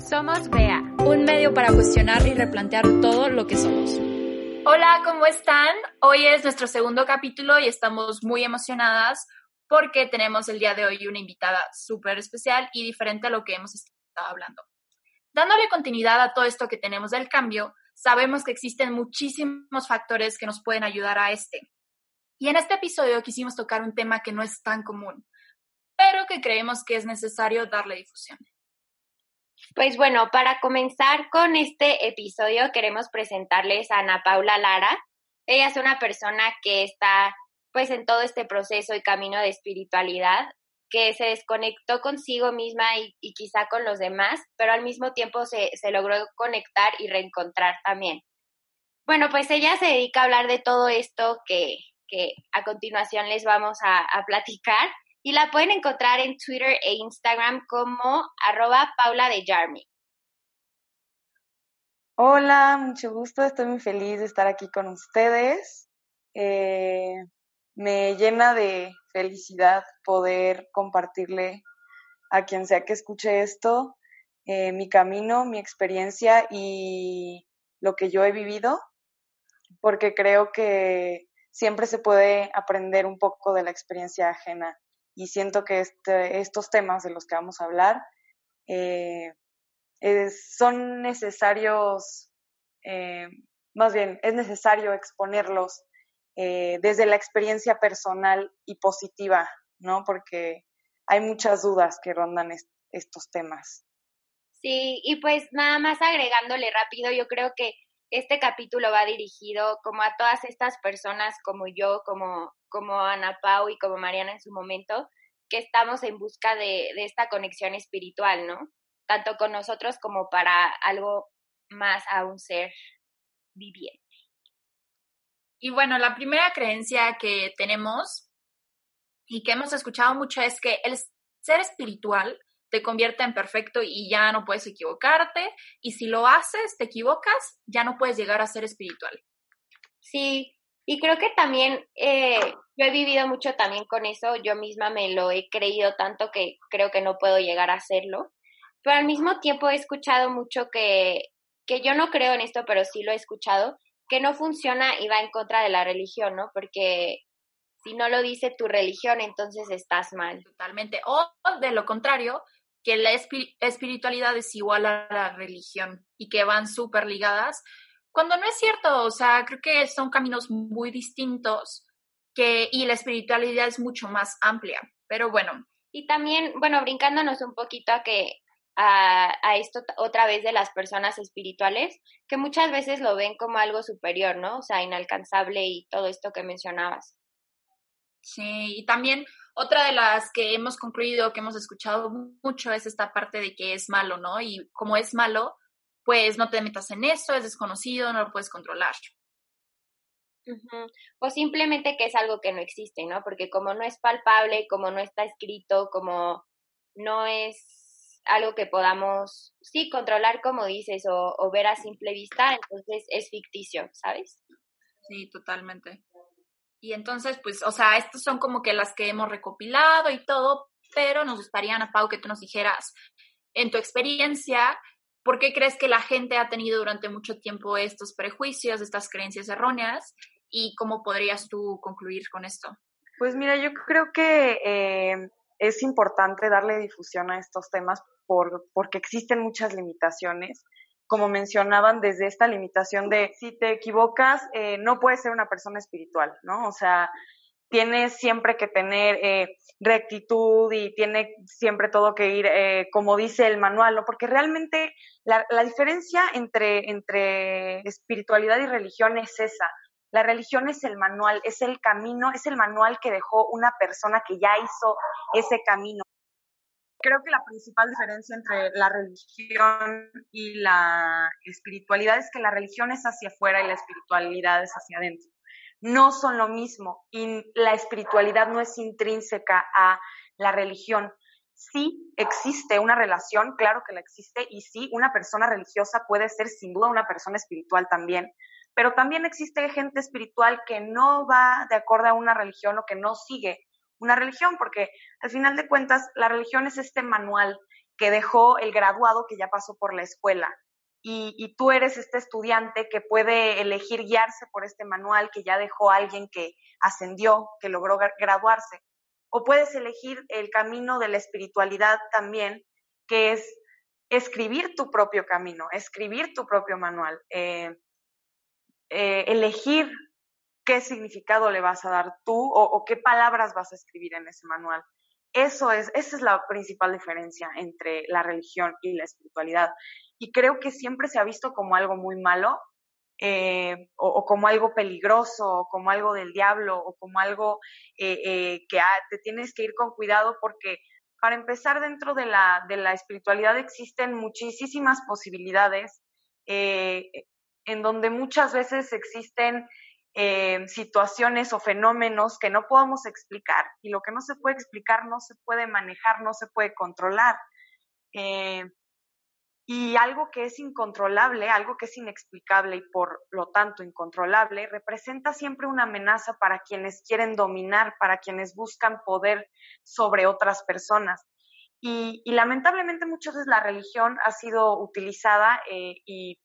Somos BEA, un medio para cuestionar y replantear todo lo que somos. Hola, ¿cómo están? Hoy es nuestro segundo capítulo y estamos muy emocionadas porque tenemos el día de hoy una invitada súper especial y diferente a lo que hemos estado hablando. Dándole continuidad a todo esto que tenemos del cambio, sabemos que existen muchísimos factores que nos pueden ayudar a este. Y en este episodio quisimos tocar un tema que no es tan común, pero que creemos que es necesario darle difusión. Pues bueno, para comenzar con este episodio queremos presentarles a Ana Paula Lara. Ella es una persona que está pues en todo este proceso y camino de espiritualidad, que se desconectó consigo misma y, quizá con los demás, pero al mismo tiempo se, se logró conectar y reencontrar también. Bueno, pues ella se dedica a hablar de todo esto que, que a continuación les vamos a, a platicar y la pueden encontrar en Twitter e Instagram como arroba Paula de Jarmy. Hola, mucho gusto, estoy muy feliz de estar aquí con ustedes. Eh, me llena de felicidad poder compartirle a quien sea que escuche esto eh, mi camino, mi experiencia y lo que yo he vivido, porque creo que siempre se puede aprender un poco de la experiencia ajena y siento que este, estos temas de los que vamos a hablar eh, son necesarios, eh, más bien, es necesario exponerlos eh, desde la experiencia personal y positiva, ¿no? Porque hay muchas dudas que rondan estos temas. Sí, y pues nada más agregándole rápido, yo creo que este capítulo va dirigido como a todas estas personas como yo, como, como Ana Pau y como Mariana en su momento, que estamos en busca de, de esta conexión espiritual, ¿no? Tanto con nosotros como para algo más a un ser viviente. Y bueno, la primera creencia que tenemos y que hemos escuchado mucho es que el ser espiritual te convierte en perfecto y ya no puedes equivocarte. Y si lo haces, te equivocas, ya no puedes llegar a ser espiritual. Sí, y creo que también eh, yo he vivido mucho también con eso. Yo misma me lo he creído tanto que creo que no puedo llegar a hacerlo. Pero al mismo tiempo he escuchado mucho que, que yo no creo en esto, pero sí lo he escuchado, que no funciona y va en contra de la religión, ¿no? Porque si no lo dice tu religión, entonces estás mal. Totalmente. O de lo contrario, que la espiritualidad es igual a la religión y que van súper ligadas, cuando no es cierto, o sea, creo que son caminos muy distintos que, y la espiritualidad es mucho más amplia, pero bueno. Y también, bueno, brincándonos un poquito a que a, a, esto otra vez de las personas espirituales, que muchas veces lo ven como algo superior, ¿no? O sea, inalcanzable y todo esto que mencionabas. Sí, y también otra de las que hemos concluido, que hemos escuchado mucho, es esta parte de que es malo, ¿no? Y como es malo, pues no te metas en eso, es desconocido, no lo puedes controlar. O simplemente que es algo que no existe, ¿no? Porque como no es palpable, como no está escrito, como no es algo que podamos, sí, controlar como dices o, o ver a simple vista, entonces es ficticio, ¿sabes? Sí, totalmente. Y entonces, pues, o sea, estas son como que las que hemos recopilado y todo, pero nos gustaría, Ana Pau, que tú nos dijeras, en tu experiencia, ¿por qué crees que la gente ha tenido durante mucho tiempo estos prejuicios, estas creencias erróneas? ¿Y cómo podrías tú concluir con esto? Pues mira, yo creo que eh, es importante darle difusión a estos temas por, porque existen muchas limitaciones. Como mencionaban, desde esta limitación de si te equivocas, eh, no puedes ser una persona espiritual, ¿no? O sea, tienes siempre que tener eh, rectitud y tiene siempre todo que ir eh, como dice el manual, ¿no? Porque realmente la, la, diferencia entre, entre espiritualidad y religión es esa. La religión es el manual, es el camino, es el manual que dejó una persona que ya hizo ese camino. Creo que la principal diferencia entre la religión y la espiritualidad es que la religión es hacia afuera y la espiritualidad es hacia adentro. No son lo mismo y la espiritualidad no es intrínseca a la religión. Sí existe una relación, claro que la existe, y sí, una persona religiosa puede ser sin duda una persona espiritual también, pero también existe gente espiritual que no va de acuerdo a una religión o que no sigue una religión, porque al final de cuentas la religión es este manual que dejó el graduado que ya pasó por la escuela. Y, tú eres este estudiante que puede elegir guiarse por este manual que ya dejó alguien que ascendió, que logró graduarse. O puedes elegir el camino de la espiritualidad también, que es escribir tu propio camino, escribir tu propio manual, eh, eh, elegir qué significado le vas a dar tú o, qué palabras vas a escribir en ese manual. Eso es, esa es la principal diferencia entre la religión y la espiritualidad. Y creo que siempre se ha visto como algo muy malo, eh, o, como algo peligroso, o como algo del diablo, o como algo eh, eh, que ah, te tienes que ir con cuidado porque para empezar dentro de la, de la espiritualidad existen muchísimas posibilidades en donde muchas veces existen eh, situaciones o fenómenos que no podemos explicar y lo que no se puede explicar no se puede manejar, no se puede controlar. Eh, y algo que es incontrolable, algo que es inexplicable y por lo tanto incontrolable, representa siempre una amenaza para quienes quieren dominar, para quienes buscan poder sobre otras personas. Y, lamentablemente muchas veces la religión ha sido utilizada eh, y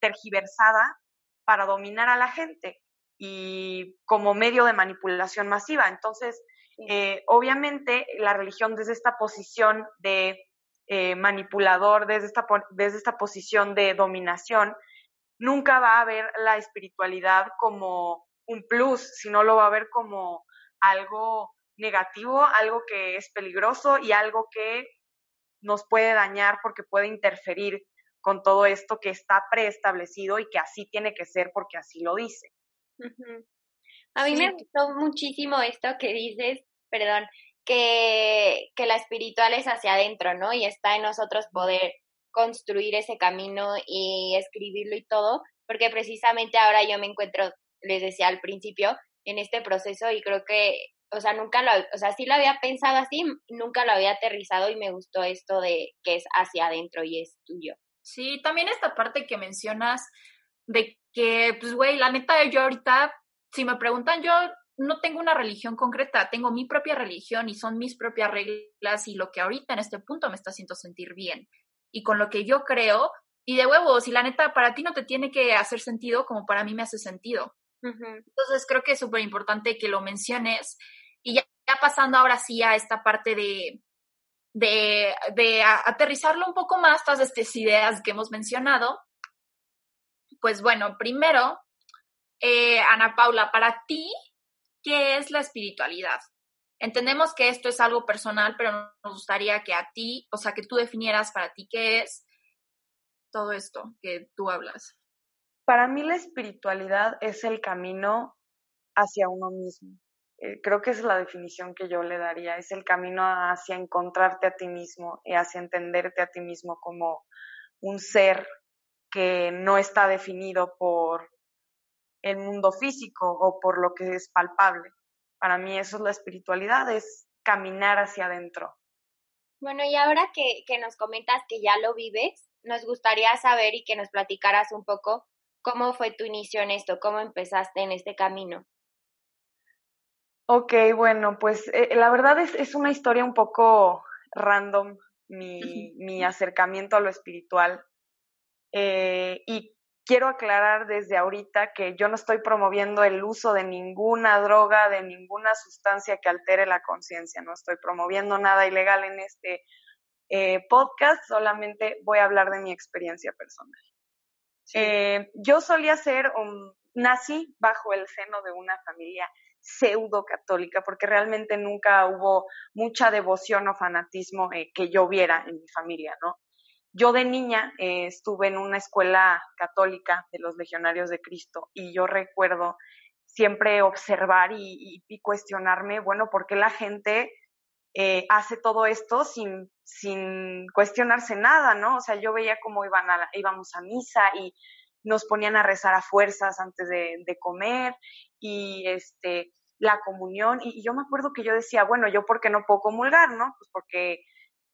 tergiversada para dominar a la gente y como medio de manipulación masiva. Entonces, eh, obviamente, la religión desde esta posición de eh, manipulador, desde esta, desde esta posición de dominación, nunca va a ver la espiritualidad como un plus, sino lo va a ver como algo negativo, algo que es peligroso y algo que nos puede dañar porque puede interferir con todo esto que está preestablecido y que así tiene que ser porque así lo dice. A mí me gustó muchísimo esto que dices, perdón, que, que la espiritual es hacia adentro, ¿no? Y está en nosotros poder construir ese camino y escribirlo y todo, porque precisamente ahora yo me encuentro, les decía al principio, en este proceso y creo que, o sea, nunca lo, o sea, sí lo había pensado así, nunca lo había aterrizado y me gustó esto de que es hacia adentro y es tuyo. Sí, también esta parte que mencionas de que, pues, güey, la neta, yo ahorita, si me preguntan, yo no tengo una religión concreta, tengo mi propia religión y son mis propias reglas y lo que ahorita en este punto me está haciendo sentir bien. Y con lo que yo creo, y de huevos, y la neta, para ti no te tiene que hacer sentido como para mí me hace sentido. Entonces creo que es súper importante que lo menciones. Y ya, pasando ahora sí a esta parte de, de, de aterrizarlo un poco más, todas estas ideas que hemos mencionado, pues bueno, primero, eh, Ana Paula, para ti, ¿qué es la espiritualidad? Entendemos que esto es algo personal, pero nos gustaría que a ti, o sea, que tú definieras para ti qué es todo esto que tú hablas. Para mí la espiritualidad es el camino hacia uno mismo. Eh, creo que es la definición que yo le daría, es el camino hacia encontrarte a ti mismo y hacia entenderte a ti mismo como un ser que no está definido por el mundo físico o por lo que es palpable. Para mí eso es la espiritualidad, es caminar hacia adentro. Bueno, y ahora que, que nos comentas que ya lo vives, nos gustaría saber y que nos platicaras un poco cómo fue tu inicio en esto, cómo empezaste en este camino. Ok, bueno, pues eh, la verdad es, es, una historia un poco random, mi, mi acercamiento a lo espiritual. Eh, y quiero aclarar desde ahorita que yo no estoy promoviendo el uso de ninguna droga, de ninguna sustancia que altere la conciencia, no estoy promoviendo nada ilegal en este eh, podcast, solamente voy a hablar de mi experiencia personal. Eh, yo solía ser, un, nací bajo el seno de una familia pseudo católica, porque realmente nunca hubo mucha devoción o fanatismo que yo viera en mi familia, ¿no? Yo de niña eh, estuve en una escuela católica de los legionarios de Cristo y yo recuerdo siempre observar y, cuestionarme, bueno, ¿por qué la gente eh, hace todo esto sin sin cuestionarse nada, ¿no? O sea, yo veía cómo iban a, íbamos a misa y nos ponían a rezar a fuerzas antes de, de comer y este la comunión y, yo me acuerdo que yo decía, bueno, yo por qué no puedo comulgar, ¿no? Pues porque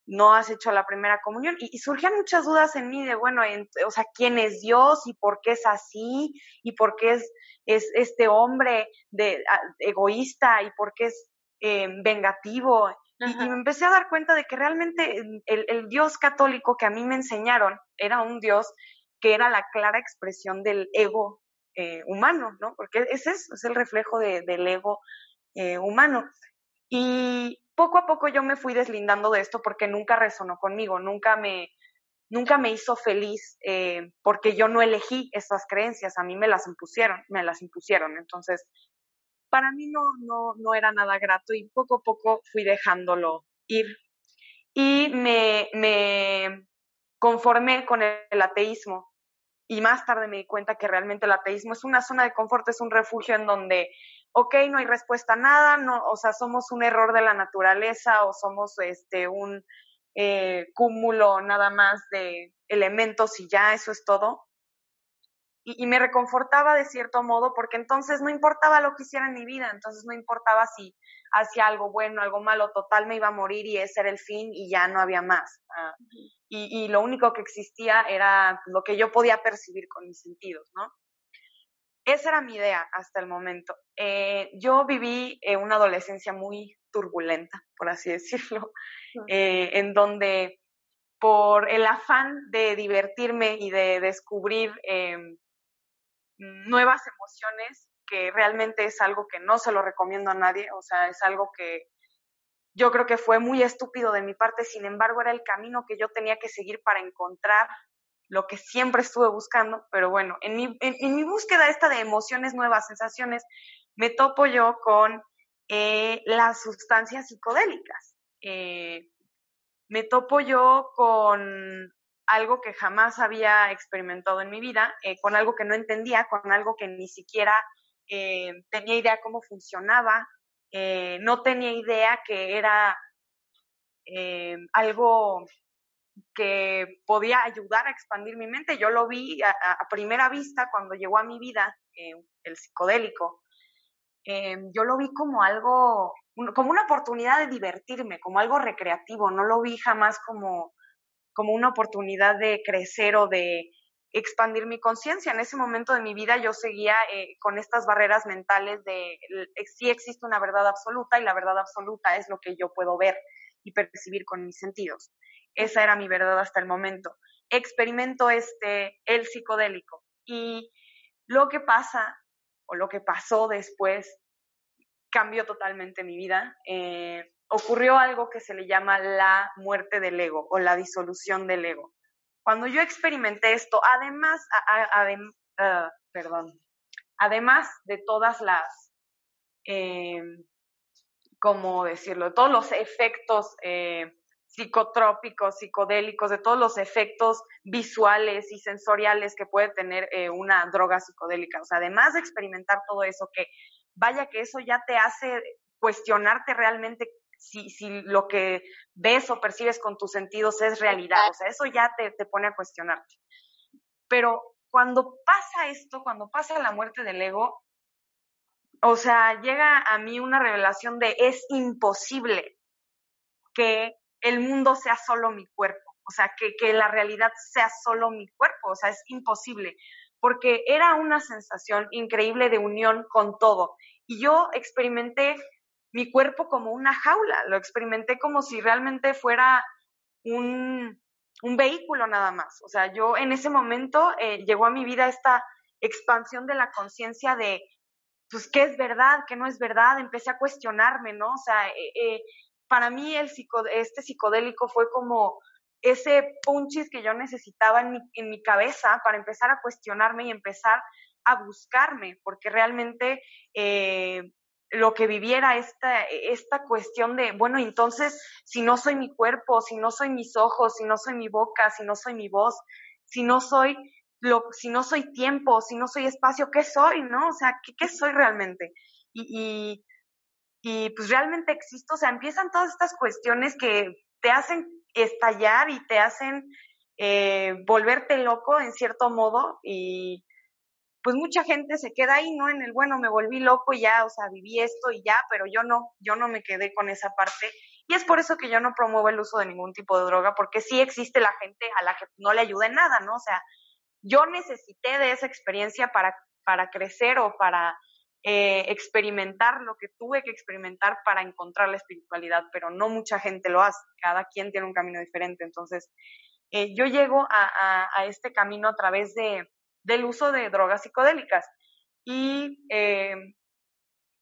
no has hecho la primera comunión y, surgían muchas dudas en mí de, bueno, o sea, ¿quién es Dios y por qué es así y por qué es, es este hombre de, egoísta y por qué es eh, vengativo? Y, me empecé a dar cuenta de que realmente el, el, Dios católico que a mí me enseñaron era un Dios que era la clara expresión del ego eh, humano, ¿no? Porque es eso, es el reflejo del ego eh, humano. Y poco a poco yo me fui deslindando de esto porque nunca resonó conmigo, nunca me, nunca me hizo feliz eh, porque yo no elegí esas creencias, a mí me las impusieron, me las impusieron. Entonces, para mí no, no, no era nada grato y poco a poco fui dejándolo ir. Y me, me conformé con el ateísmo y más tarde me di cuenta que realmente el ateísmo es una zona de confort, es un refugio en donde, ok, no hay respuesta a nada, no, o sea, somos un error de la naturaleza o somos este, un eh, cúmulo nada más de elementos y ya, eso es todo. Y, y, me reconfortaba de cierto modo porque entonces no importaba lo que hiciera en mi vida, entonces no importaba si hacía algo bueno, algo malo, total me iba a morir y ese era el fin y ya no había más. Ah, y, lo único que existía era lo que yo podía percibir con mis sentidos, ¿no? Esa era mi idea hasta el momento. Eh, yo viví eh, una adolescencia muy turbulenta, por así decirlo, eh, en donde por el afán de divertirme y de descubrir nuevas emociones, que realmente es algo que no se lo recomiendo a nadie, o sea, es algo que yo creo que fue muy estúpido de mi parte, sin embargo era el camino que yo tenía que seguir para encontrar lo que siempre estuve buscando, pero bueno, en mi, en, mi búsqueda esta de emociones nuevas, sensaciones, me topo yo con eh, las sustancias psicodélicas. Eh, me topo yo con algo que jamás había experimentado en mi vida, eh, con algo que no entendía, con algo que ni siquiera tenía idea cómo funcionaba, no tenía idea que era algo que podía ayudar a expandir mi mente. Yo lo vi a, primera vista cuando llegó a mi vida eh, el psicodélico. yo lo vi como algo, como una oportunidad de divertirme, como algo recreativo. No lo vi jamás como, como una oportunidad de crecer o de expandir mi conciencia. En ese momento de mi vida yo seguía eh, con estas barreras mentales de si existe una verdad absoluta y la verdad absoluta es lo que yo puedo ver y percibir con mis sentidos. Esa era mi verdad hasta el momento. Experimento este, el psicodélico y lo que pasa o lo que pasó después cambió totalmente mi vida. Eh, ocurrió algo que se le llama la muerte del ego o la disolución del ego. Cuando yo experimenté esto, además, ah, además de todas las, eh, ¿cómo decirlo? Todos los efectos eh, psicotrópicos, psicodélicos, de todos los efectos visuales y sensoriales que puede tener eh, una droga psicodélica. O sea, además de experimentar todo eso, que vaya que eso ya te hace cuestionarte realmente si, si lo que ves o percibes con tus sentidos es realidad. O sea, eso ya te, te pone a cuestionarte. Pero cuando pasa esto, cuando pasa la muerte del ego, o sea, llega a mí una revelación de es imposible que el mundo sea solo mi cuerpo, o sea, que, que la realidad sea solo mi cuerpo, o sea, es imposible, porque era una sensación increíble de unión con todo. Y yo experimenté mi cuerpo como una jaula, lo experimenté como si realmente fuera un, un vehículo nada más. O sea, yo en ese momento eh, llegó a mi vida esta expansión de la conciencia de, pues, ¿qué es verdad? ¿Qué no es verdad? Empecé a cuestionarme, ¿no? O sea, eh, eh, para mí el este psicodélico fue como ese punchis que yo necesitaba en mi, en mi cabeza para empezar a cuestionarme y empezar a buscarme, porque realmente lo que viviera esta, esta cuestión de, bueno, entonces, si no soy mi cuerpo, si no soy mis ojos, si no soy mi boca, si no soy mi voz, si no soy lo, si no soy tiempo, si no soy espacio, ¿qué soy, no? O sea, ¿qué, qué soy realmente? Y, y, y pues realmente existo, o sea, empiezan todas estas cuestiones que te hacen estallar y te hacen eh, volverte loco en cierto modo y pues mucha gente se queda ahí, ¿no? En el, bueno, me volví loco y ya, o sea, viví esto y ya, pero yo no, yo no me quedé con esa parte. Y es por eso que yo no promuevo el uso de ningún tipo de droga, porque sí existe la gente a la que no le ayuda en nada, ¿no? O sea, yo necesité de esa experiencia para, para crecer o para eh, experimentar lo que tuve que experimentar para encontrar la espiritualidad, pero no mucha gente lo hace, cada quien tiene un camino diferente. Entonces, eh, yo llego a, este camino a través de, del uso de drogas psicodélicas y eh,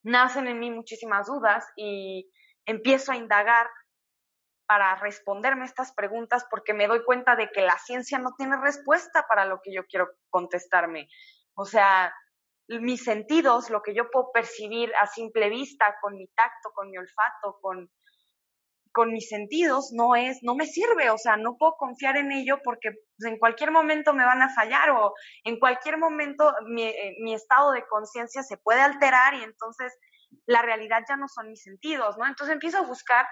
nacen en mí muchísimas dudas y empiezo a indagar para responderme estas preguntas porque me doy cuenta de que la ciencia no tiene respuesta para lo que yo quiero contestarme. O sea, mis sentidos, lo que yo puedo percibir a simple vista, con mi tacto, con mi olfato, con, con mis sentidos, no es, no me sirve, o sea, no puedo confiar en ello porque pues, en cualquier momento me van a fallar o en cualquier momento mi, eh, mi estado de conciencia se puede alterar y entonces la realidad ya no son mis sentidos, ¿no? Entonces empiezo a buscar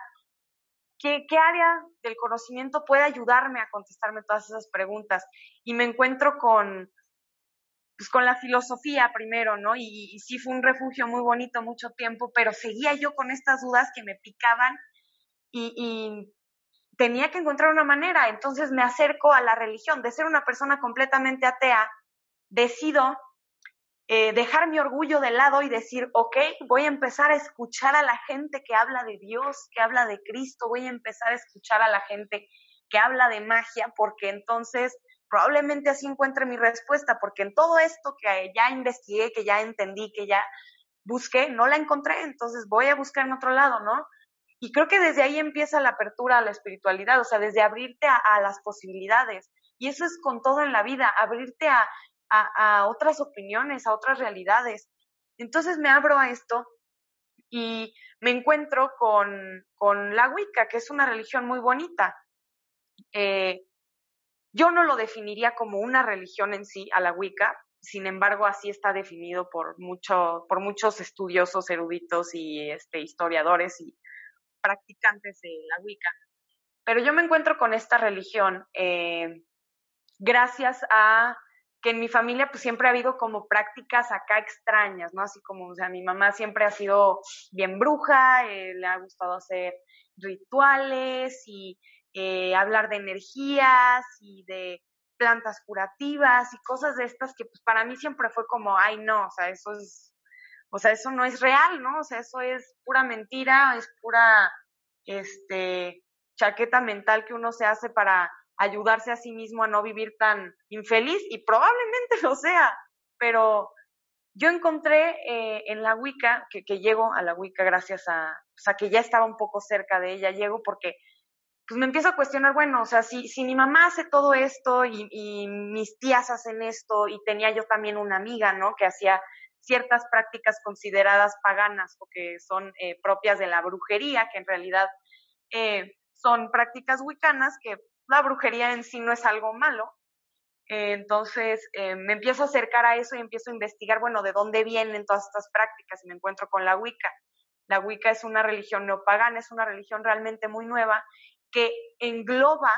qué, qué área del conocimiento puede ayudarme a contestarme todas esas preguntas y me encuentro con, pues con la filosofía primero, ¿no? Y, sí fue un refugio muy bonito mucho tiempo, pero seguía yo con estas dudas que me picaban y, y, tenía que encontrar una manera. Entonces me acerco a la religión. De ser una persona completamente atea, decido eh, dejar mi orgullo de lado y decir, ok, voy a empezar a escuchar a la gente que habla de Dios, que habla de Cristo, voy a empezar a escuchar a la gente que habla de magia, porque entonces probablemente así encuentre mi respuesta, porque en todo esto que ya investigué, que ya entendí, que ya busqué, no la encontré, entonces voy a buscar en otro lado, ¿no? Y creo que desde ahí empieza la apertura a la espiritualidad, o sea, desde abrirte a, las posibilidades. Y eso es con todo en la vida, abrirte a, a, otras opiniones, a otras realidades. Entonces me abro a esto y me encuentro con, con la Wicca, que es una religión muy bonita. Eh, yo no lo definiría como una religión en sí, a la Wicca, sin embargo, así está definido por, mucho, por muchos estudiosos, eruditos y este, historiadores y practicantes de la Wicca. Pero yo me encuentro con esta religión eh, gracias a que en mi familia pues siempre ha habido como prácticas acá extrañas, ¿no? Así como, o sea, mi mamá siempre ha sido bien bruja, eh, le ha gustado hacer rituales y eh, hablar de energías y de plantas curativas y cosas de estas que pues para mí siempre fue como, ay no, o sea, eso es, o sea, eso no es real, ¿no? O sea, eso es pura mentira, es pura, este, chaqueta mental que uno se hace para ayudarse a sí mismo a no vivir tan infeliz y probablemente lo sea, pero yo encontré eh, en la Wicca, que, que, llego a la Wicca gracias a, o sea, que ya estaba un poco cerca de ella, llego porque pues me empiezo a cuestionar, bueno, o sea, si, si mi mamá hace todo esto y, y, mis tías hacen esto y tenía yo también una amiga, ¿no? Que hacía ciertas prácticas consideradas paganas o que son eh, propias de la brujería, que en realidad eh, son prácticas wicanas, que la brujería en sí no es algo malo. Eh, entonces me empiezo a acercar a eso y empiezo a investigar, bueno, de dónde vienen todas estas prácticas y me encuentro con la Wicca. La Wicca es una religión neopagana, es una religión realmente muy nueva que engloba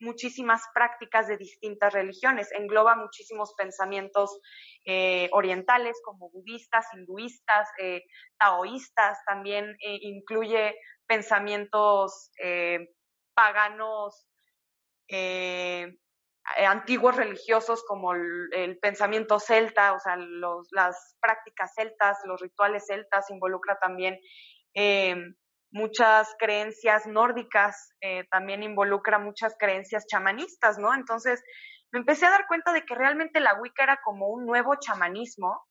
muchísimas prácticas de distintas religiones, engloba muchísimos pensamientos eh, orientales como budistas, hinduistas, eh, taoístas, también eh, incluye pensamientos paganos, antiguos religiosos como el, pensamiento celta, o sea, las prácticas celtas, los rituales celtas, involucra también muchas creencias nórdicas, eh, también involucra muchas creencias chamanistas, ¿no? Entonces, me empecé a dar cuenta de que realmente la Wicca era como un nuevo chamanismo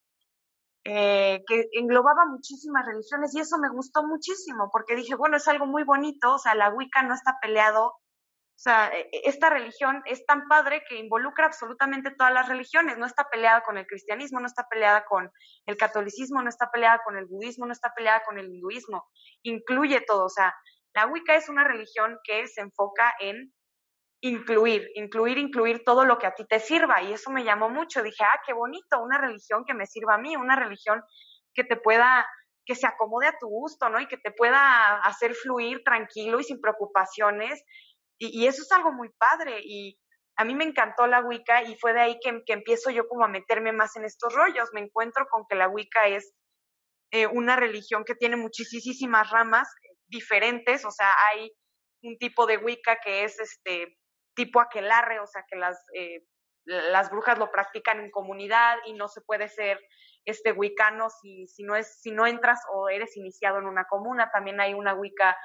eh, que englobaba muchísimas religiones y eso me gustó muchísimo porque dije, bueno, es algo muy bonito, o sea, la Wicca no está peleado o sea, e, e, esta religión es tan padre que involucra absolutamente todas las religiones, no está peleada con el cristianismo, no está peleada con el catolicismo, no está peleada con el budismo, no está peleada con el hinduismo, incluye todo, o sea, la Wicca es una religión que se enfoca en incluir, incluir, incluir todo lo que a ti te sirva. Y eso me llamó mucho, dije, ah, qué bonito, una religión que me sirva a mí, una religión que te pueda que se acomode a tu gusto, ¿no? Y que te pueda hacer fluir tranquilo y sin preocupaciones y, eso es algo muy padre y a mí me encantó la Wicca y fue de ahí que, empiezo yo como a meterme más en estos rollos. Me encuentro con que la Wicca es eh, una religión que tiene muchísimas ramas diferentes, o sea, hay un tipo de Wicca que es este tipo aquelarre, o sea, que las, eh, las brujas lo practican en comunidad y no se puede ser este wicano si, si, no es, si no entras o eres iniciado en una comuna. También hay una Wicca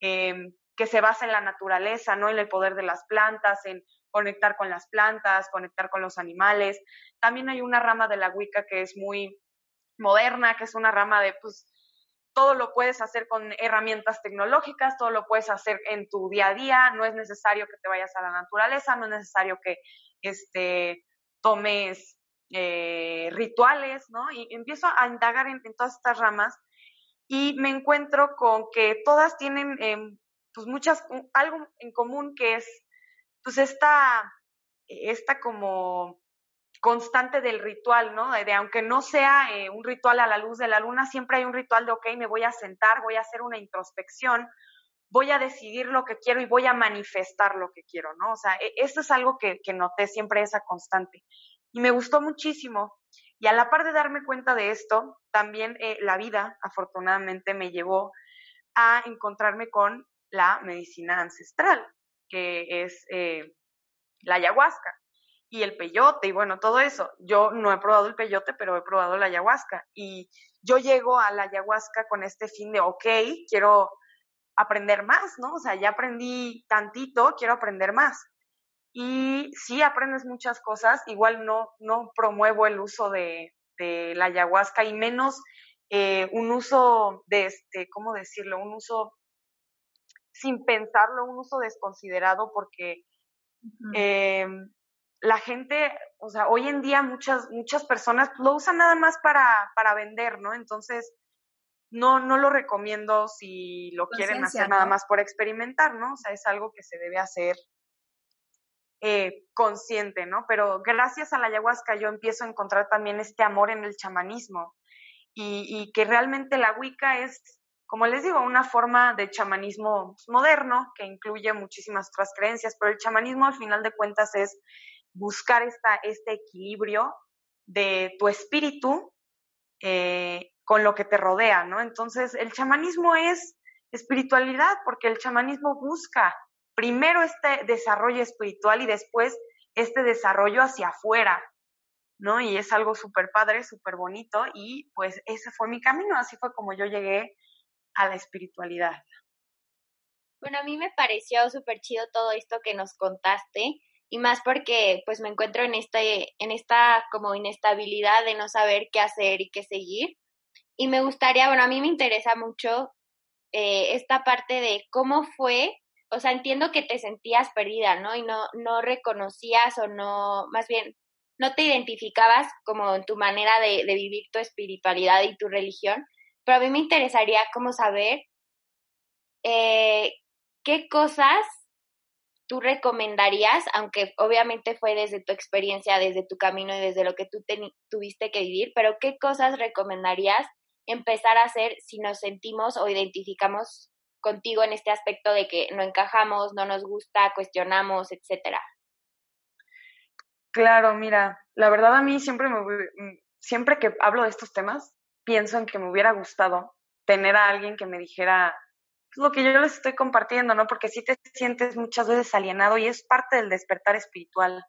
em, que se basa en la naturaleza, ¿no? En el poder de las plantas, en conectar con las plantas, conectar con los animales. También hay una rama de la Wicca que es muy moderna, que es una rama de, pues, todo lo puedes hacer con herramientas tecnológicas, todo lo puedes hacer en tu día a día, no es necesario que te vayas a la naturaleza, no es necesario que este, tomes eh, rituales, ¿no? Y empiezo a indagar en, todas estas ramas y me encuentro con que todas tienen, em, pues, muchas, algo en común que es, pues, esta, esta como constante del ritual, ¿no? De, aunque no sea eh, un ritual a la luz de la luna, siempre hay un ritual de, ok, me voy a sentar, voy a hacer una introspección, voy a decidir lo que quiero y voy a manifestar lo que quiero, ¿no? O sea, e, eso es algo que, que noté siempre esa constante. Y me gustó muchísimo. Y a la par de darme cuenta de esto, también eh, la vida, afortunadamente, me llevó a encontrarme con la medicina ancestral, que es eh, la ayahuasca y el peyote y bueno, todo eso. Yo no he probado el peyote, pero he probado la ayahuasca y yo llego a la ayahuasca con este fin de, ok, quiero aprender más, ¿no? O sea, ya aprendí tantito, quiero aprender más. Y sí aprendes muchas cosas, igual no, no promuevo el uso de, la ayahuasca y menos eh, un uso de este, ¿cómo decirlo? Un uso sin pensarlo, un uso desconsiderado porque la gente, o sea, hoy en día muchas, muchas personas lo usan nada más para, para vender, ¿no? Entonces, no, no lo recomiendo si lo quieren hacer nada más por experimentar, ¿no? O sea, es algo que se debe hacer eh, consciente, ¿no? Pero gracias a la ayahuasca yo empiezo a encontrar también este amor en el chamanismo y, y que realmente la Wicca es, como les digo, una forma de chamanismo moderno que incluye muchísimas otras creencias, pero el chamanismo al final de cuentas es buscar esta, este equilibrio de tu espíritu eh, con lo que te rodea, ¿no? Entonces, el chamanismo es espiritualidad, porque el chamanismo busca primero este desarrollo espiritual y después este desarrollo hacia afuera, ¿no? Y es algo súper padre, súper bonito, y pues ese fue mi camino, así fue como yo llegué a la espiritualidad. Bueno, a mí me pareció súper chido todo esto que nos contaste y más porque pues me encuentro en este en esta como inestabilidad de no saber qué hacer y qué seguir y me gustaría bueno a mí me interesa mucho eh, esta parte de cómo fue o sea entiendo que te sentías perdida no y no no reconocías o no más bien no te identificabas como en tu manera de, de vivir tu espiritualidad y tu religión pero a mí me interesaría como saber eh, qué cosas tú recomendarías, aunque obviamente fue desde tu experiencia, desde tu camino y desde lo que tú tuviste que vivir, pero qué cosas recomendarías empezar a hacer si nos sentimos o identificamos contigo en este aspecto de que no encajamos, no nos gusta, cuestionamos, etcétera? Claro, mira, la verdad a mí siempre me siempre que hablo de estos temas pienso en que me hubiera gustado tener a alguien que me dijera lo que yo les estoy compartiendo, ¿no? Porque sí te sientes muchas veces alienado y es parte del despertar espiritual.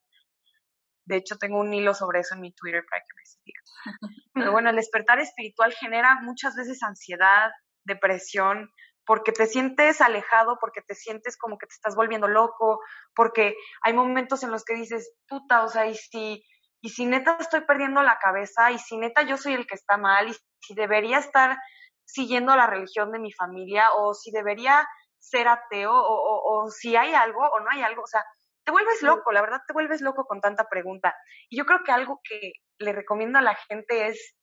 De hecho, tengo un hilo sobre eso en mi Twitter para que me sigan. Pero bueno, el despertar espiritual genera muchas veces ansiedad, depresión, porque te sientes alejado, porque te sientes como que te estás volviendo loco, porque hay momentos en los que dices, puta, o sea, y si, y si neta estoy perdiendo la cabeza, y si neta yo soy el que está mal, y si debería estar siguiendo la religión de mi familia o si debería ser ateo o, o, si hay algo o no hay algo. O sea, te vuelves loco, la verdad te vuelves loco con tanta pregunta. Y yo creo que algo que le recomiendo a la gente es,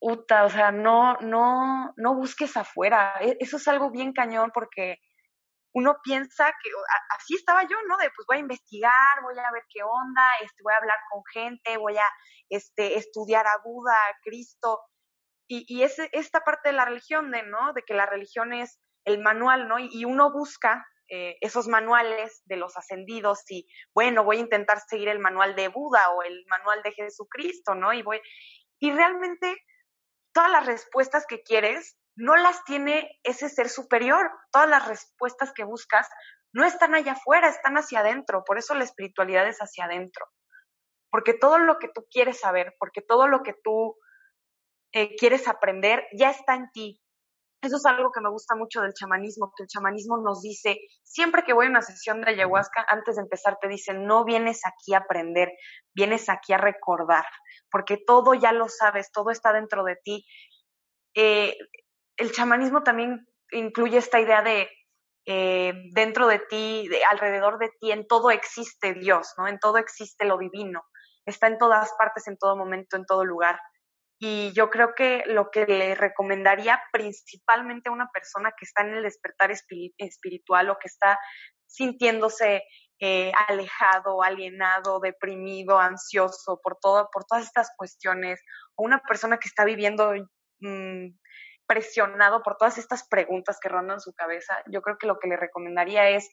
uta, o sea, no, no, no busques afuera. E, eso es algo bien cañón porque uno piensa que así estaba yo, ¿no? De pues voy a investigar, voy a ver qué onda, este, voy a hablar con gente, voy a este, estudiar a Buda, a Cristo, y, es esta parte de la religión, de, ¿no? De que la religión es el manual, ¿no? Y, uno busca eh, esos manuales de los ascendidos y, bueno, voy a intentar seguir el manual de Buda o el manual de Jesucristo, ¿no? Y voy, y realmente todas las respuestas que quieres no las tiene ese ser superior. Todas las respuestas que buscas no están allá afuera, están hacia adentro. Por eso la espiritualidad es hacia adentro. Porque todo lo que tú quieres saber, porque todo lo que tú eh, quieres aprender, ya está en ti. Eso es algo que me gusta mucho del chamanismo, que el chamanismo nos dice, siempre que voy a una sesión de ayahuasca, antes de empezar te dicen, no vienes aquí a aprender, vienes aquí a recordar, porque todo ya lo sabes, todo está dentro de ti. Eh, el chamanismo también incluye esta idea de eh, dentro de ti, de, alrededor de ti, en todo existe Dios, ¿no? En todo existe lo divino, está en todas partes, en todo momento, en todo lugar. Y yo creo que lo que le recomendaría principalmente a una persona que está en el despertar espiritual o que está sintiéndose eh, alejado, alienado, deprimido, ansioso por todo, por todas estas cuestiones, o una persona que está viviendo mm, presionado por todas estas preguntas que rondan su cabeza, yo creo que lo que le recomendaría es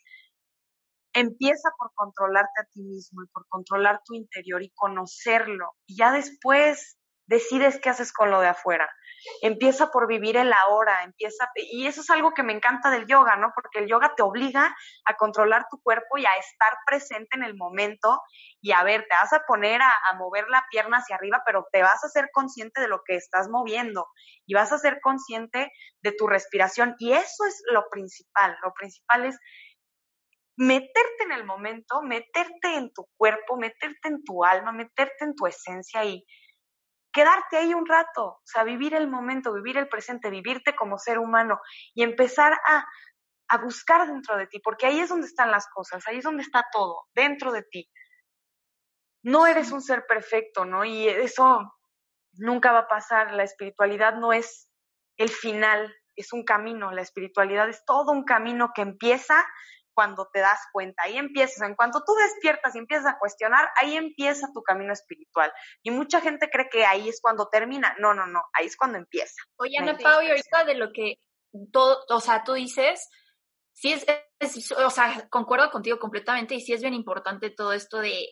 empieza por controlarte a ti mismo y por controlar tu interior y conocerlo. Y ya después decides qué haces con lo de afuera. Empieza por vivir el ahora, empieza, y eso es algo que me encanta del yoga, ¿no? Porque el yoga te obliga a controlar tu cuerpo y a estar presente en el momento y a ver, te vas a poner a, a mover la pierna hacia arriba, pero te vas a ser consciente de lo que estás moviendo y vas a ser consciente de tu respiración y eso es lo principal, lo principal es meterte en el momento, meterte en tu cuerpo, meterte en tu alma, meterte en tu esencia y quedarte ahí un rato, o sea, vivir el momento, vivir el presente, vivirte como ser humano y empezar a, a buscar dentro de ti, porque ahí es donde están las cosas, ahí es donde está todo, dentro de ti. No eres un ser perfecto, ¿no? Y eso nunca va a pasar, la espiritualidad no es el final, es un camino, la espiritualidad es todo un camino que empieza cuando te das cuenta, ahí empiezas, en cuanto tú despiertas y empiezas a cuestionar, ahí empieza tu camino espiritual. Y mucha gente cree que ahí es cuando termina. No, no, no, ahí es cuando empieza. Oye, Ana Pau, y ahorita de lo que todo, o sea, tú dices, sí es, o sea, concuerdo contigo completamente y sí es bien importante todo esto de,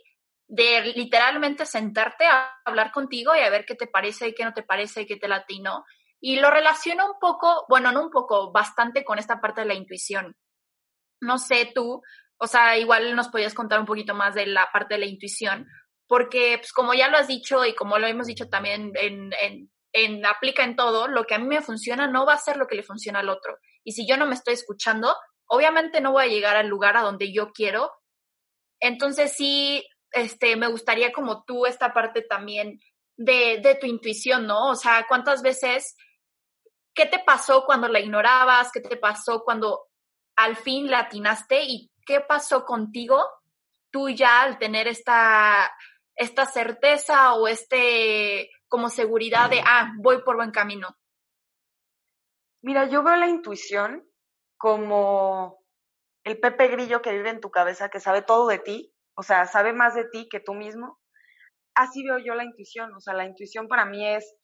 de literalmente sentarte a hablar contigo y a ver qué te parece, qué no te parece, qué te latino. Y lo relaciono un poco, bueno, no un poco, bastante con esta parte de la intuición. No sé tú, o sea, igual nos podías contar un poquito más de la parte de la intuición, porque pues como ya lo has dicho y como lo hemos dicho también en, en, en aplica en todo, lo que a mí me funciona no va a ser lo que le funciona al otro. Y si yo no me estoy escuchando, obviamente no voy a llegar al lugar a donde yo quiero. Entonces sí, este, me gustaría como tú esta parte también de, de tu intuición, ¿no? O sea, ¿cuántas veces, qué te pasó cuando la ignorabas? ¿Qué te pasó cuando al fin la atinaste y qué pasó contigo tú ya al tener esta, esta certeza o este como seguridad de, ah, voy por buen camino? Mira, yo veo la intuición como el Pepe Grillo que vive en tu cabeza, que sabe todo de ti, o sea, sabe más de ti que tú mismo. Así veo yo la intuición, o sea, la intuición para mí es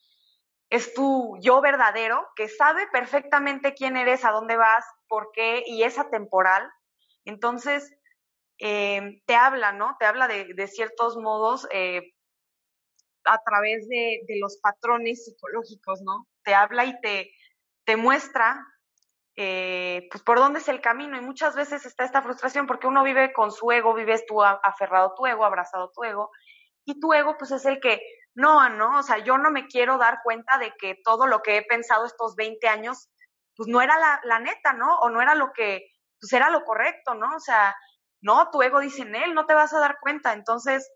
es tu yo verdadero, que sabe perfectamente quién eres, a dónde vas, por qué, y es atemporal. Entonces, eh, te habla, ¿no? Te habla de, de ciertos modos eh, a través de, de, los patrones psicológicos, ¿no? Te habla y te, te muestra, eh, pues, por dónde es el camino. Y muchas veces está esta frustración porque uno vive con su ego, vives tú aferrado tu ego, abrazado tu ego, y tu ego, pues, es el que no, no, o sea, yo no me quiero dar cuenta de que todo lo que he pensado estos 20 años, pues no era la, neta, ¿no? O no era lo que, pues era lo correcto, ¿no? O sea, no, tu ego dice en él, no te vas a dar cuenta. Entonces,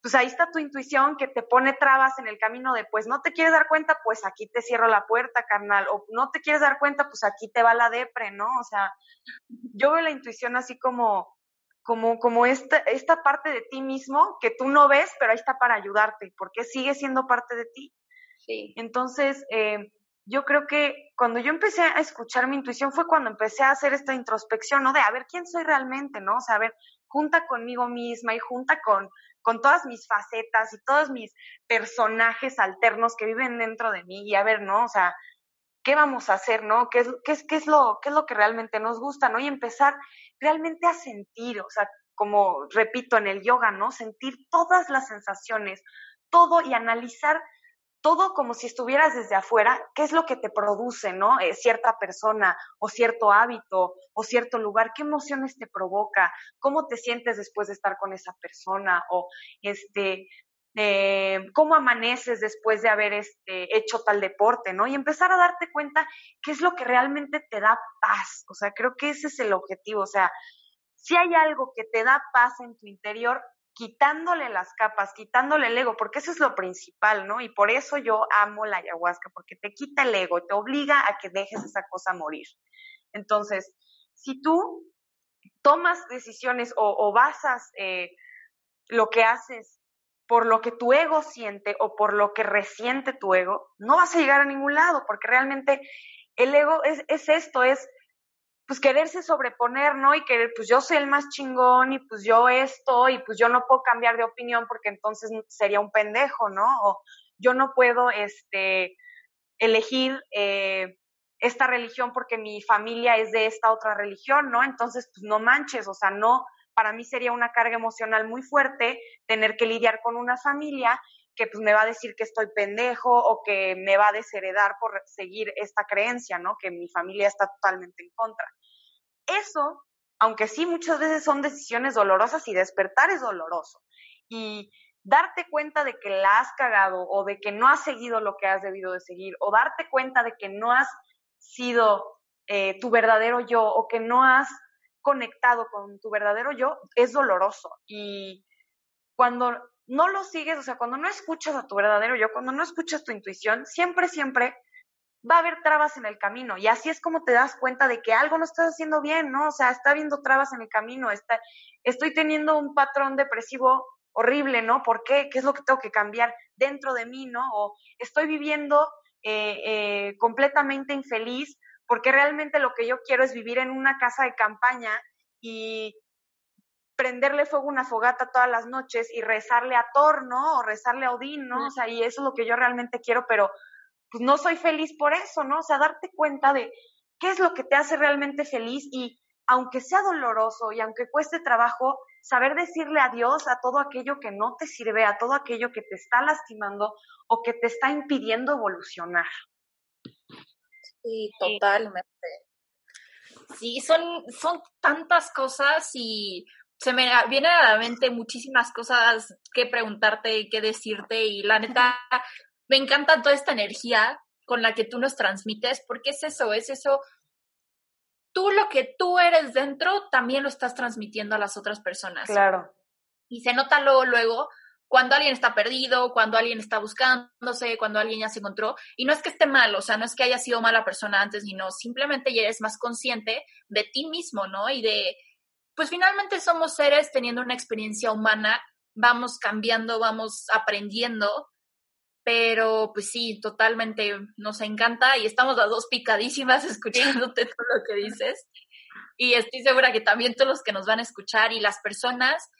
pues ahí está tu intuición que te pone trabas en el camino de, pues no te quieres dar cuenta, pues aquí te cierro la puerta, carnal. O no te quieres dar cuenta, pues aquí te va la depre, ¿no? O sea, yo veo la intuición así como, como, como esta, esta parte de ti mismo que tú no ves, pero ahí está para ayudarte, porque sigue siendo parte de ti. Sí. Entonces, eh, yo creo que cuando yo empecé a escuchar mi intuición fue cuando empecé a hacer esta introspección, ¿no? De a ver quién soy realmente, ¿no? O sea, a ver, junta conmigo misma y junta con, con todas mis facetas y todos mis personajes alternos que viven dentro de mí y a ver, ¿no? O sea, qué vamos a hacer, ¿no? ¿Qué es, qué es, qué es, lo, qué es lo que realmente nos gusta, ¿no? Y empezar realmente a sentir, o sea, como repito en el yoga, ¿no? Sentir todas las sensaciones, todo y analizar todo como si estuvieras desde afuera, qué es lo que te produce, ¿no? Eh, cierta persona o cierto hábito o cierto lugar, qué emociones te provoca, cómo te sientes después de estar con esa persona o este, cómo amaneces después de haber este, hecho tal deporte, ¿no? Y empezar a darte cuenta qué es lo que realmente te da paz. O sea, creo que ese es el objetivo. O sea, si hay algo que te da paz en tu interior, quitándole las capas, quitándole el ego, porque eso es lo principal, ¿no? Y por eso yo amo la ayahuasca, porque te quita el ego, te obliga a que dejes esa cosa morir. Entonces, si tú tomas decisiones o, basas eh, lo que haces por lo que tu ego siente o por lo que resiente tu ego, no vas a llegar a ningún lado, porque realmente el ego es, es esto, es pues quererse sobreponer, ¿no? Y querer, pues yo soy el más chingón y pues yo esto y pues yo no puedo cambiar de opinión porque entonces sería un pendejo, ¿no? O yo no puedo, este, elegir eh, esta religión porque mi familia es de esta otra religión, ¿no? Entonces, pues no manches, o sea, no, para mí sería una carga emocional muy fuerte tener que lidiar con una familia que pues me va a decir que estoy pendejo o que me va a desheredar por seguir esta creencia, ¿no? Que mi familia está totalmente en contra. Eso, aunque sí muchas veces son decisiones dolorosas y despertar es doloroso. Y darte cuenta de que la has cagado o de que no has seguido lo que has debido de seguir o darte cuenta de que no has sido eh, tu verdadero yo o que no has conectado con tu verdadero yo es doloroso. Y cuando no lo sigues, o sea, cuando no escuchas a tu verdadero yo, cuando no escuchas tu intuición, siempre, siempre va a haber trabas en el camino. Y así es como te das cuenta de que algo no estás haciendo bien, ¿no? O sea, está habiendo trabas en el camino, está, estoy teniendo un patrón depresivo horrible, ¿no? ¿Por qué? ¿Qué es lo que tengo que cambiar dentro de mí, ¿no? O estoy viviendo eh, eh, completamente infeliz porque realmente lo que yo quiero es vivir en una casa de campaña y prenderle fuego una fogata todas las noches y rezarle a Thor, ¿no? O rezarle a Odín, ¿no? O sea, y eso es lo que yo realmente quiero, pero pues no soy feliz por eso, ¿no? O sea, darte cuenta de qué es lo que te hace realmente feliz y aunque sea doloroso y aunque cueste trabajo, saber decirle adiós a todo aquello que no te sirve, a todo aquello que te está lastimando o que te está impidiendo evolucionar. Sí, totalmente. Sí, son, son tantas cosas y se me vienen a la mente muchísimas cosas que preguntarte y que decirte y la neta me encanta toda esta energía con la que tú nos transmites porque es eso, es eso. Tú lo que tú eres dentro también lo estás transmitiendo a las otras personas. Claro. Y se nota luego, luego, cuando alguien está perdido, cuando alguien está buscándose, cuando alguien ya se encontró. Y no es que esté mal, o sea, no es que haya sido mala persona antes, sino simplemente ya eres más consciente de ti mismo, ¿no? Y de, pues finalmente somos seres teniendo una experiencia humana, vamos cambiando, vamos aprendiendo, pero pues sí, totalmente nos encanta y estamos las dos picadísimas escuchándote todo lo que dices. Y estoy segura que también todos los que nos van a escuchar y las personas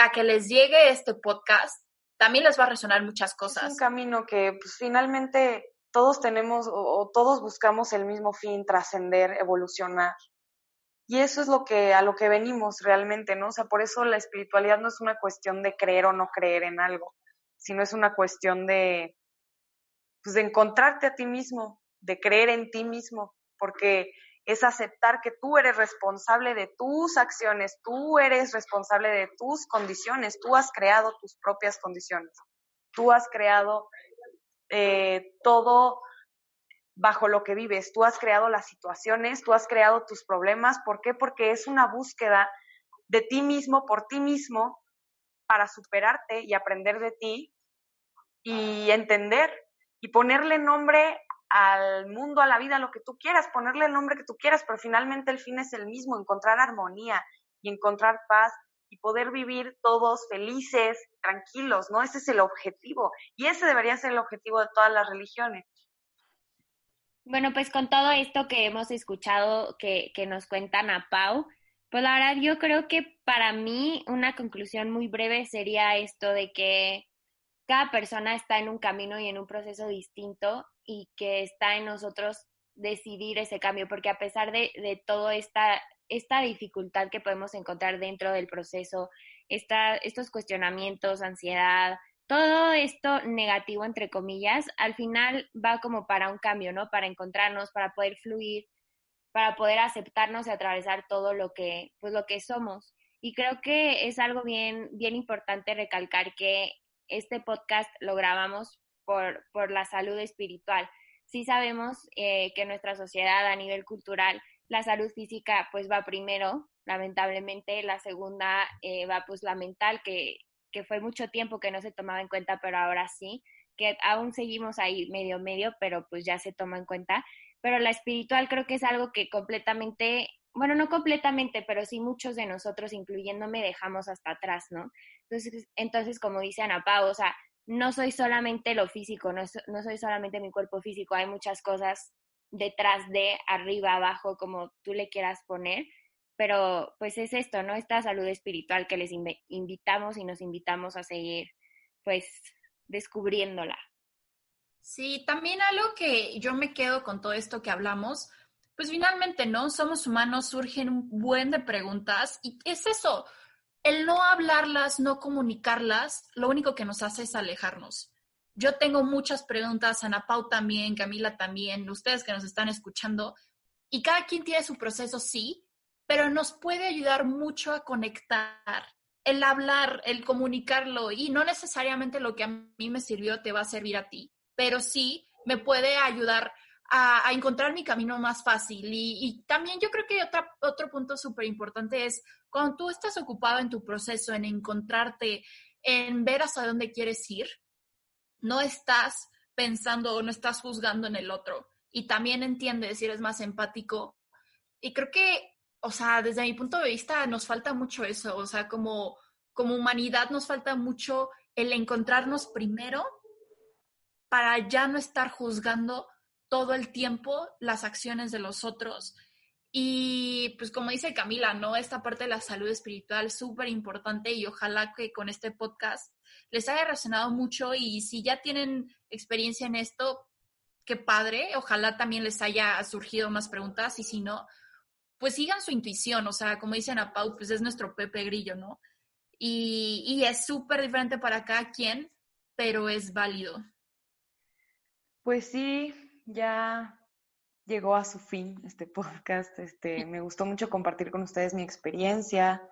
a que les llegue este podcast, también les va a resonar muchas cosas. Es un camino que pues, finalmente todos tenemos o todos buscamos el mismo fin, trascender, evolucionar. Y eso es lo que, a lo que venimos realmente, ¿no? O sea, por eso la espiritualidad no es una cuestión de creer o no creer en algo, sino es una cuestión de, pues, de encontrarte a ti mismo, de creer en ti mismo, porque es aceptar que tú eres responsable de tus acciones, tú eres responsable de tus condiciones, tú has creado tus propias condiciones, tú has creado eh, todo bajo lo que vives. Tú has creado las situaciones, tú has creado tus problemas. ¿Por qué? Porque es una búsqueda de ti mismo, por ti mismo, para superarte y aprender de ti y entender y ponerle nombre al mundo, a la vida, lo que tú quieras, ponerle el nombre que tú quieras, pero finalmente el fin es el mismo, encontrar armonía y encontrar paz y poder vivir todos felices, tranquilos, ¿no? Ese es el objetivo y ese debería ser el objetivo de todas las religiones. Bueno, pues con todo esto que hemos escuchado que, que nos cuentan a Pau, pues la verdad yo creo que para mí una conclusión muy breve sería esto de que cada persona está en un camino y en un proceso distinto y que está en nosotros decidir ese cambio, porque a pesar de, de toda esta, esta dificultad que podemos encontrar dentro del proceso, esta, estos cuestionamientos, ansiedad, todo esto negativo, entre comillas, al final va como para un cambio, ¿no? Para encontrarnos, para poder fluir, para poder aceptarnos y atravesar todo lo que, pues lo que somos. Y creo que es algo bien, bien importante recalcar que este podcast lo grabamos por, por la salud espiritual. Sí sabemos eh, que nuestra sociedad a nivel cultural, la salud física pues va primero, lamentablemente, la segunda eh, va pues la mental, que, que fue mucho tiempo que no se tomaba en cuenta, pero ahora sí, que aún seguimos ahí medio medio, pero pues ya se toma en cuenta. Pero la espiritual creo que es algo que completamente bueno, no completamente, pero sí muchos de nosotros, incluyéndome, dejamos hasta atrás, ¿no? Entonces, entonces como dice Ana Pau, o sea, no soy solamente lo físico, no, no soy solamente mi cuerpo físico, hay muchas cosas detrás de, arriba, abajo, como tú le quieras poner, pero pues es esto, ¿no? Esta salud espiritual que les invitamos y nos invitamos a seguir, pues, descubriéndola. Sí, también algo que yo me quedo con todo esto que hablamos, pues finalmente, ¿no? Somos humanos, surgen un buen de preguntas y es eso, el no hablarlas, no comunicarlas, lo único que nos hace es alejarnos. Yo tengo muchas preguntas, Ana Pau también, Camila también, ustedes que nos están escuchando, y cada quien tiene su proceso, sí, pero nos puede ayudar mucho a conectar, el hablar, el comunicarlo, y no necesariamente lo que a mí me sirvió te va a servir a ti, pero sí me puede ayudar a, encontrar mi camino más fácil. Y, también yo creo que otra, otro punto súper importante es cuando tú estás ocupado en tu proceso, en encontrarte, en ver hasta dónde quieres ir, no estás pensando o no estás juzgando en el otro. Y también entiendes si eres más empático. Y creo que, o sea, desde mi punto de vista nos falta mucho eso. O sea, como, como humanidad nos falta mucho el encontrarnos primero para ya no estar juzgando todo el tiempo las acciones de los otros. Y pues como dice Camila, ¿no? Esta parte de la salud espiritual súper importante y ojalá que con este podcast les haya resonado mucho y si ya tienen experiencia en esto, qué padre, ojalá también les haya surgido más preguntas y si no, pues sigan su intuición, o sea, como dicen a Pau, pues es nuestro Pepe Grillo, ¿no? Y, y es súper diferente para cada quien, pero es válido. Pues sí, ya llegó a su fin este podcast. Este, me gustó mucho compartir con ustedes mi experiencia.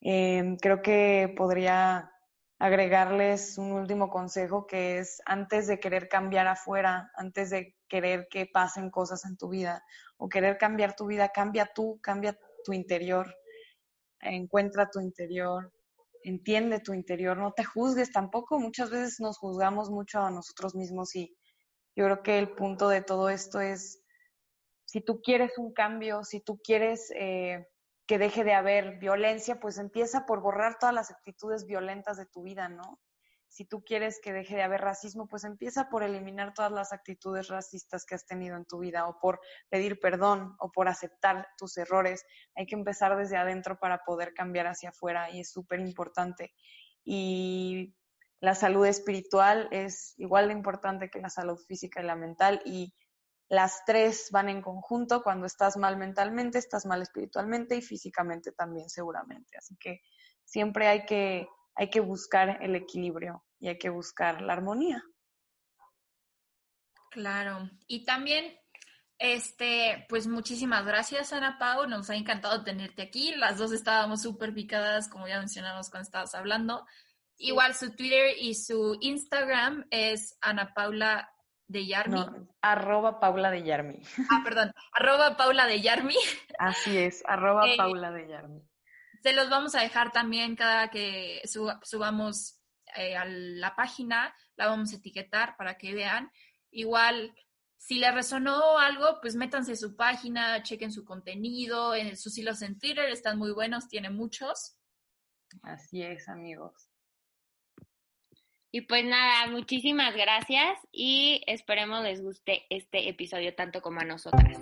Em, creo que podría agregarles un último consejo que es antes de querer cambiar afuera, antes de querer que pasen cosas en tu vida o querer cambiar tu vida, cambia tú, cambia tu interior, encuentra tu interior, entiende tu interior, no te juzgues tampoco. Muchas veces nos juzgamos mucho a nosotros mismos y yo creo que el punto de todo esto es, si tú quieres un cambio, si tú quieres eh, que deje de haber violencia, pues empieza por borrar todas las actitudes violentas de tu vida, ¿no? Si tú quieres que deje de haber racismo, pues empieza por eliminar todas las actitudes racistas que has tenido en tu vida o por pedir perdón o por aceptar tus errores. Hay que empezar desde adentro para poder cambiar hacia afuera y es súper importante. Y la salud espiritual es igual de importante que la salud física y la mental y las tres van en conjunto. Cuando estás mal mentalmente, estás mal espiritualmente y físicamente también seguramente. Así que siempre hay que, hay que buscar el equilibrio y hay que buscar la armonía. Claro. Y también, este, pues muchísimas gracias, Ana Pau. Nos ha encantado tenerte aquí. Las dos estábamos súper picadas, como ya mencionamos cuando estabas hablando. Igual su Twitter y su Instagram es Ana Paula de Yarmi. arroba Paula de Yarmi. Ah, perdón, arroba Paula de Yarmi. Así es, arroba eh, Paula de Yarmi. Se los vamos a dejar también cada que subamos eh, a la página, la vamos a etiquetar para que vean. Igual, si les resonó algo, pues métanse a su página, chequen su contenido, en sus hilos en Twitter están muy buenos, tiene muchos. Así es, amigos. Y pues nada, muchísimas gracias y esperemos les guste este episodio tanto como a nosotras.